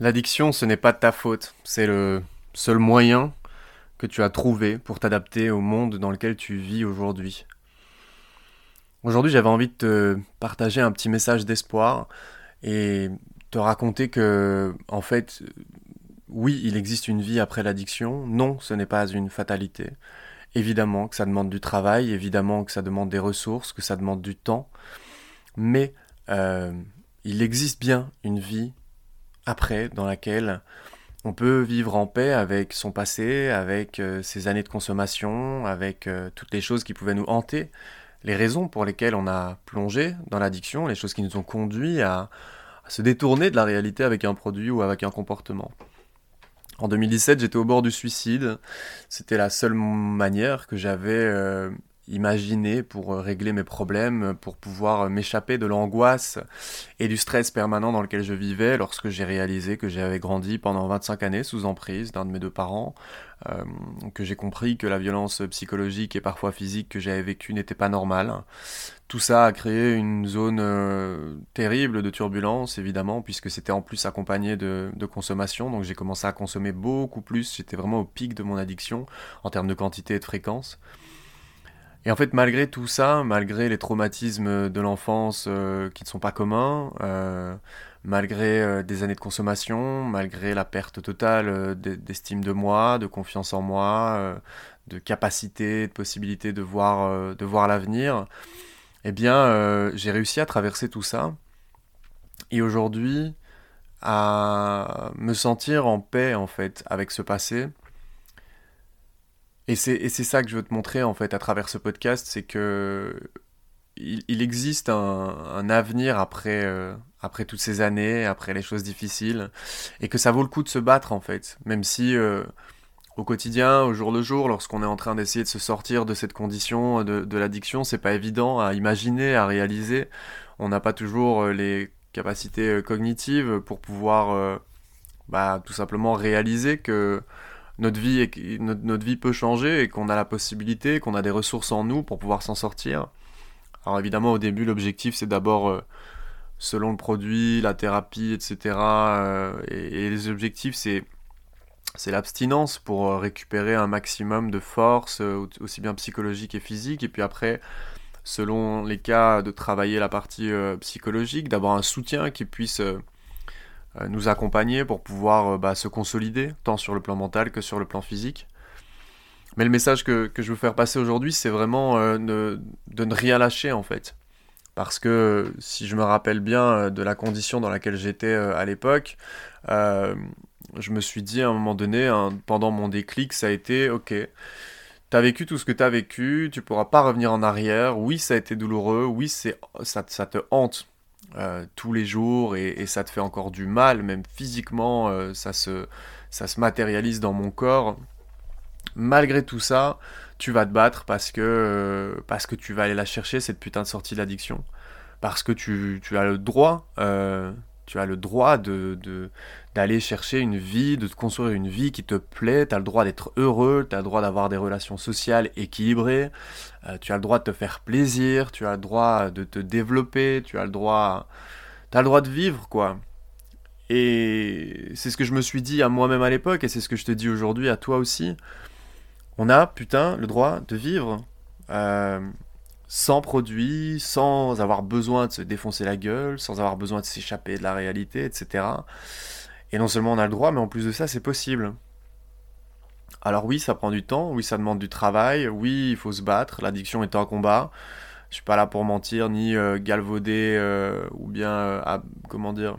L'addiction, ce n'est pas de ta faute. C'est le seul moyen que tu as trouvé pour t'adapter au monde dans lequel tu vis aujourd'hui. Aujourd'hui, j'avais envie de te partager un petit message d'espoir et te raconter que, en fait, oui, il existe une vie après l'addiction. Non, ce n'est pas une fatalité. Évidemment que ça demande du travail, évidemment que ça demande des ressources, que ça demande du temps. Mais euh, il existe bien une vie après, dans laquelle on peut vivre en paix avec son passé, avec euh, ses années de consommation, avec euh, toutes les choses qui pouvaient nous hanter, les raisons pour lesquelles on a plongé dans l'addiction, les choses qui nous ont conduit à, se détourner de la réalité avec un produit ou avec un comportement. En 2017, j'étais au bord du suicide. C'était la seule manière que j'avais euh, imaginer pour euh, régler mes problèmes, pour pouvoir euh, m'échapper de l'angoisse et du stress permanent dans lequel je vivais lorsque j'ai réalisé que j'avais grandi pendant 25 années sous emprise d'un de mes deux parents, euh, que j'ai compris que la violence psychologique et parfois physique que j'avais vécue n'était pas normale. Tout ça a créé une zone terrible de turbulence, évidemment, puisque c'était en plus accompagné de, de consommation, donc j'ai commencé à consommer beaucoup plus, j'étais vraiment au pic de mon addiction en termes de quantité et de fréquence. Et en fait, malgré tout ça, malgré les traumatismes de l'enfance euh, qui ne sont pas communs, euh, malgré euh, des années de consommation, malgré la perte totale d'estime de moi, de confiance en moi, de capacité, de possibilité de voir, de voir l'avenir, eh bien, j'ai réussi à traverser tout ça. Et aujourd'hui, à me sentir en paix, en fait, avec ce passé, et c'est ça que je veux te montrer en fait à travers ce podcast, c'est que il, existe un, avenir après, euh, après toutes ces années, après les choses difficiles, et que ça vaut le coup de se battre en fait, même si euh, au quotidien, au jour le jour, lorsqu'on est en train d'essayer de se sortir de cette condition de, de l'addiction, c'est pas évident à imaginer, à réaliser. On n'a pas toujours euh, les capacités cognitives pour pouvoir bah, tout simplement réaliser que notre vie, peut changer et qu'on a la possibilité, qu'on a des ressources en nous pour pouvoir s'en sortir. Alors évidemment, au début, l'objectif, c'est d'abord, euh, selon le produit, la thérapie, etc. Euh, et, les objectifs, c'est l'abstinence pour euh, récupérer un maximum de force, aussi bien psychologique et physique. Et puis après, selon les cas, de travailler la partie psychologique, d'avoir un soutien qui puisse nous accompagner pour pouvoir euh, bah, se consolider, tant sur le plan mental que sur le plan physique. Mais le message que, je veux faire passer aujourd'hui, c'est vraiment euh, de ne rien lâcher en fait. Parce que si je me rappelle bien de la condition dans laquelle j'étais à l'époque, je me suis dit à un moment donné, hein, pendant mon déclic, ça a été ok, t'as vécu tout ce que t'as vécu, tu pourras pas revenir en arrière. Oui, ça a été douloureux, oui, ça, ça te hante euh, tous les jours et, ça te fait encore du mal, même physiquement, euh, ça, se, ça se matérialise dans mon corps. Malgré tout ça, tu vas te battre parce que, euh, parce que tu vas aller la chercher, cette putain de sortie d'addiction. Parce que tu, tu as le droit tu as le droit de, d'aller chercher une vie, de te construire une vie qui te plaît, tu as le droit d'être heureux, tu as le droit d'avoir des relations sociales équilibrées, euh, tu as le droit de te faire plaisir, tu as le droit de te développer, tu as le droit as le droit de vivre quoi. Et c'est ce que je me suis dit à moi-même à l'époque et c'est ce que je te dis aujourd'hui à toi aussi. On a putain le droit de vivre. Euh, sans produit, sans avoir besoin de se défoncer la gueule, sans avoir besoin de s'échapper de la réalité, etc. Et non seulement on a le droit, mais en plus de ça, c'est possible. Alors oui, ça prend du temps, oui, ça demande du travail, oui, il faut se battre, l'addiction est un combat. Je suis pas là pour mentir, ni euh, galvauder, euh, ou bien, euh, comment dire,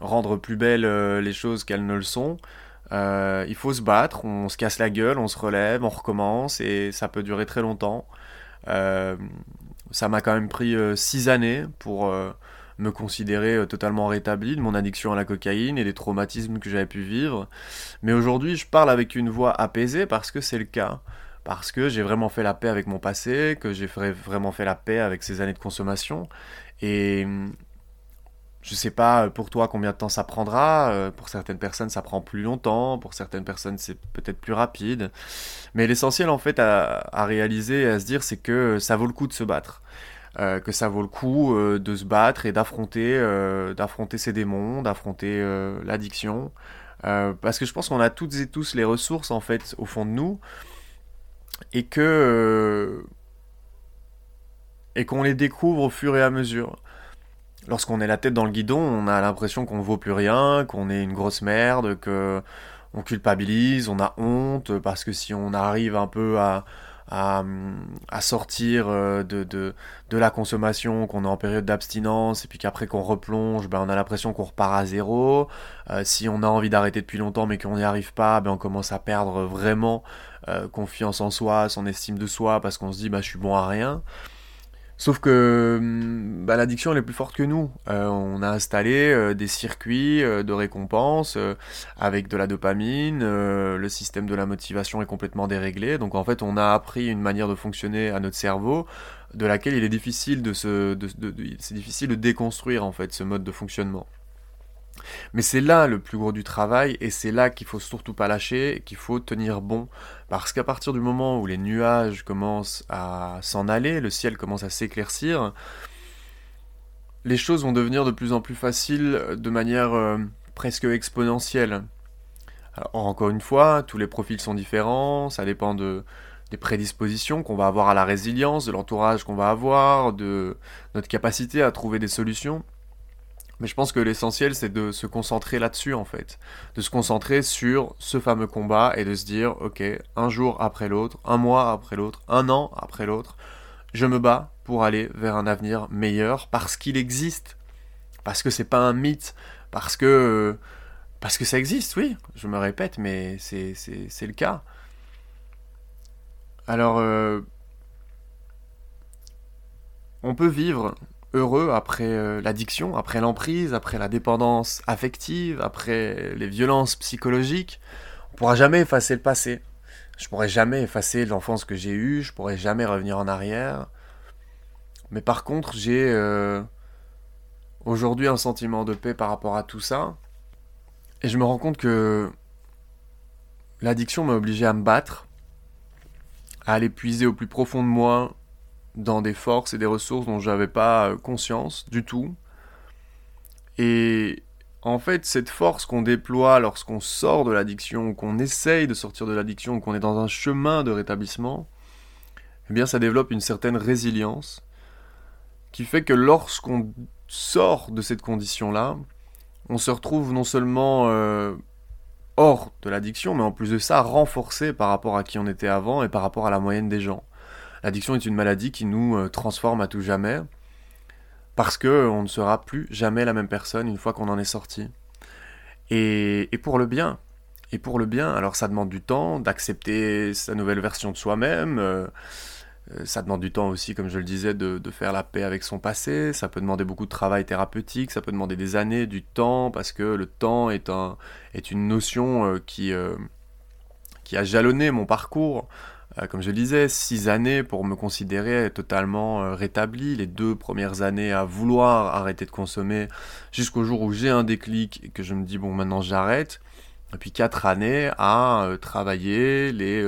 rendre plus belles les choses qu'elles ne le sont. il faut se battre, on se casse la gueule, on se relève, on recommence, et ça peut durer très longtemps. Euh, ça m'a quand même pris euh, six années pour euh, me considérer totalement rétabli de mon addiction à la cocaïne et des traumatismes que j'avais pu vivre. Mais aujourd'hui, je parle avec une voix apaisée parce que c'est le cas. Parce que j'ai vraiment fait la paix avec mon passé, que j'ai vraiment fait la paix avec ces années de consommation. Et je sais pas pour toi combien de temps ça prendra. Euh, pour certaines personnes, ça prend plus longtemps. Pour certaines personnes, c'est peut-être plus rapide. Mais l'essentiel, en fait, à, réaliser et à se dire, c'est que ça vaut le coup de se battre. que ça vaut le coup de se battre et d'affronter d'affronter ces démons, d'affronter l'addiction. parce que je pense qu'on a toutes et tous les ressources en fait au fond de nous et que et qu'on les découvre au fur et à mesure. Lorsqu'on est la tête dans le guidon, on a l'impression qu'on ne vaut plus rien, qu'on est une grosse merde, que on culpabilise, on a honte, parce que si on arrive un peu à, à, sortir euh, de, de, de, la consommation, qu'on est en période d'abstinence, et puis qu'après qu'on replonge, ben on a l'impression qu'on repart à zéro. Euh, si on a envie d'arrêter depuis longtemps mais qu'on n'y arrive pas, ben on commence à perdre vraiment euh, confiance en soi, son estime de soi, parce qu'on se dit bah, je suis bon à rien. Sauf que hum, bah, l'addiction elle est plus forte que nous. Euh, on a installé euh, des circuits euh, de récompense avec de la dopamine, le système de la motivation est complètement déréglé. Donc en fait on a appris une manière de fonctionner à notre cerveau de laquelle il est difficile de se, difficile de déconstruire en fait ce mode de fonctionnement. Mais c'est là le plus gros du travail et c'est là qu'il faut surtout pas lâcher, qu'il faut tenir bon. Parce qu'à partir du moment où les nuages commencent à s'en aller, le ciel commence à s'éclaircir, les choses vont devenir de plus en plus faciles de manière euh, presque exponentielle. Alors, encore une fois, tous les profils sont différents, ça dépend de, des prédispositions qu'on va avoir à la résilience, de l'entourage qu'on va avoir, de notre capacité à trouver des solutions. Mais je pense que l'essentiel, c'est de se concentrer là-dessus, en fait. De se concentrer sur ce fameux combat et de se dire, ok, un jour après l'autre, un mois après l'autre, un an après l'autre, je me bats pour aller vers un avenir meilleur parce qu'il existe. Parce que c'est pas un mythe. Parce que. Parce que ça existe, oui. Je me répète, mais c'est, le cas. Alors. Euh, on peut vivre heureux après euh, l'addiction, après l'emprise, après la dépendance affective, après les violences psychologiques. On pourra jamais effacer le passé. Je pourrai jamais effacer l'enfance que j'ai eue, je pourrai jamais revenir en arrière. Mais par contre, j'ai euh, aujourd'hui un sentiment de paix par rapport à tout ça. Et je me rends compte que l'addiction m'a obligé à me battre, à aller puiser au plus profond de moi dans des forces et des ressources dont j'avais pas euh, conscience du tout. Et en fait, cette force qu'on déploie lorsqu'on sort de l'addiction, qu'on essaye de sortir de l'addiction, qu'on est dans un chemin de rétablissement, eh bien ça développe une certaine résilience qui fait que lorsqu'on sort de cette condition-là, on se retrouve non seulement euh, hors de l'addiction, mais en plus de ça renforcé par rapport à qui on était avant et par rapport à la moyenne des gens. L'addiction est une maladie qui nous euh, transforme à tout jamais, parce que on ne sera plus jamais la même personne une fois qu'on en est sorti. Et, pour le bien. Et pour le bien, alors ça demande du temps d'accepter sa nouvelle version de soi-même. Euh, euh, ça demande du temps aussi, comme je le disais, de, faire la paix avec son passé. Ça peut demander beaucoup de travail thérapeutique. Ça peut demander des années, du temps, parce que le temps est, un, est une notion qui a jalonné mon parcours. Euh, comme je le disais, six années pour me considérer totalement euh, rétabli, les deux premières années à vouloir arrêter de consommer, jusqu'au jour où j'ai un déclic et que je me dis bon maintenant j'arrête, et puis quatre années à euh, travailler les,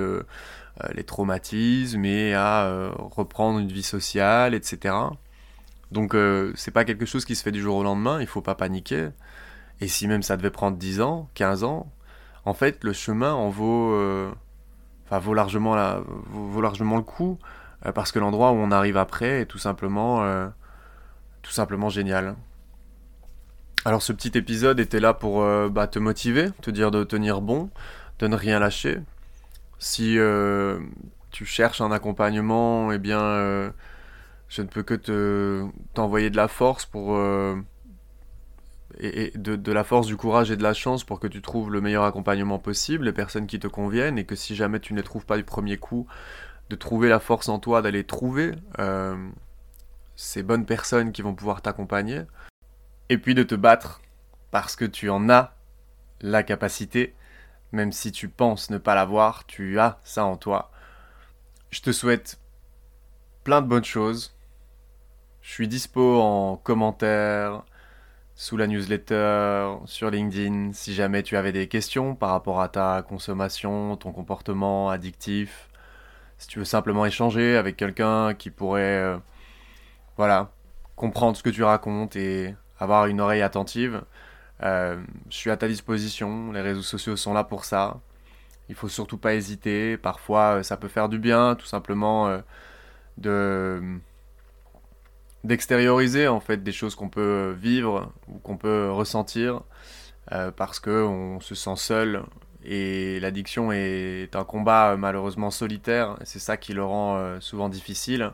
traumatismes et à reprendre une vie sociale, etc. Donc c'est pas quelque chose qui se fait du jour au lendemain, il faut pas paniquer. Et si même ça devait prendre 10 ans, 15 ans, en fait le chemin en vaut enfin, vaut, largement la, vaut, largement le coup, euh, parce que l'endroit où on arrive après est tout simplement, euh, génial. Alors ce petit épisode était là pour euh, bah, te motiver, te dire de tenir bon, de ne rien lâcher. Si tu cherches un accompagnement, eh bien, je ne peux que te t'envoyer de la force pour et, de, la force, du courage et de la chance pour que tu trouves le meilleur accompagnement possible, les personnes qui te conviennent, et que si jamais tu ne les trouves pas du premier coup, de trouver la force en toi d'aller trouver euh, ces bonnes personnes qui vont pouvoir t'accompagner, et puis de te battre parce que tu en as la capacité, même si tu penses ne pas l'avoir, tu as ça en toi. Je te souhaite plein de bonnes choses. Je suis dispo en commentaire, sous la newsletter, sur LinkedIn, si jamais tu avais des questions par rapport à ta consommation, ton comportement addictif, si tu veux simplement échanger avec quelqu'un qui pourrait euh, voilà, comprendre ce que tu racontes et avoir une oreille attentive. Euh, je suis à ta disposition, les réseaux sociaux sont là pour ça. Il faut surtout pas hésiter. Parfois, euh, ça peut faire du bien, tout simplement, de d'extérioriser en fait des choses qu'on peut vivre ou qu'on peut ressentir parce que on se sent seul et l'addiction est un combat malheureusement solitaire. C'est ça qui le rend souvent difficile.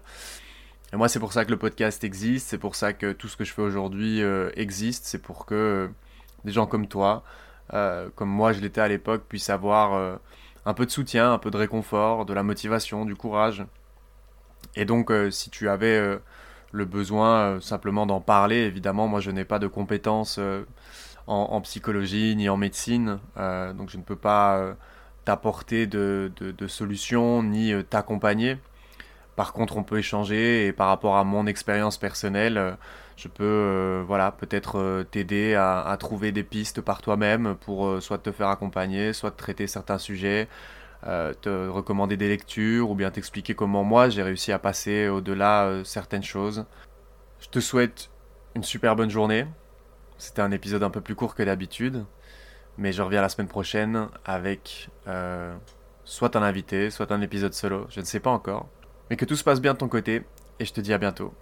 Et moi, c'est pour ça que le podcast existe, c'est pour ça que tout ce que je fais aujourd'hui existe, c'est pour que des gens comme toi, euh, comme moi je l'étais à l'époque, puissent avoir euh, un peu de soutien, un peu de réconfort, de la motivation, du courage. Et donc, euh, si tu avais le besoin simplement d'en parler, évidemment, moi je n'ai pas de compétences en, psychologie ni en médecine, donc je ne peux pas t'apporter de, de, solutions ni t'accompagner. Par contre, on peut échanger et par rapport à mon expérience personnelle, je peux euh, voilà peut-être euh, t'aider à, trouver des pistes par toi-même pour euh, soit te faire accompagner, soit traiter certains sujets, te recommander des lectures ou bien t'expliquer comment moi j'ai réussi à passer au-delà certaines choses. Je te souhaite une super bonne journée. C'était un épisode un peu plus court que d'habitude, mais je reviens la semaine prochaine avec soit un invité, soit un épisode solo, je ne sais pas encore. Mais que tout se passe bien de ton côté, et je te dis à bientôt.